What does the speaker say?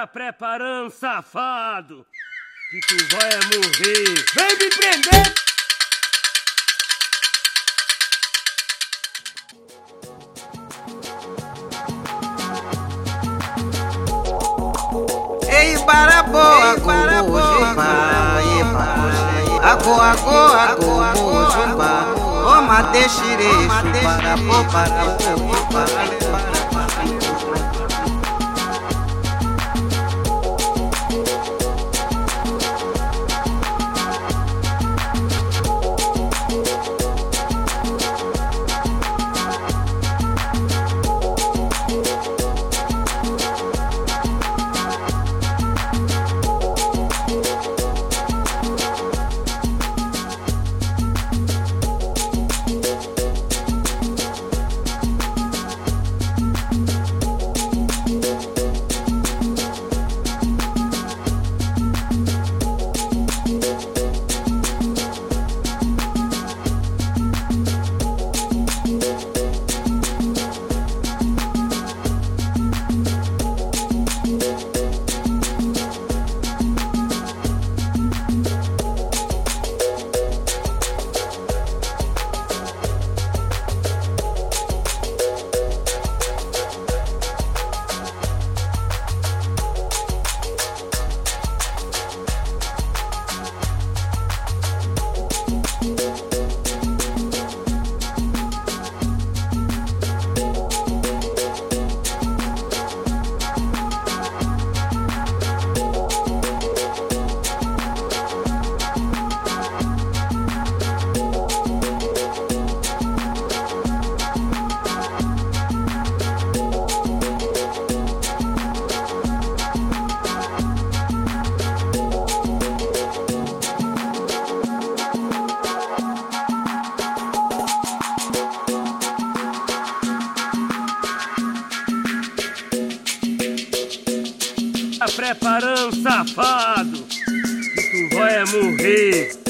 Tá preparando, safado, que tu vai morrer. Vem me prender! Ei, para boa, para boa, Ago, ago, ago, ago, jumba. O mate xire, para po, para po, para Tá preparando, safado, que tu vai morrer.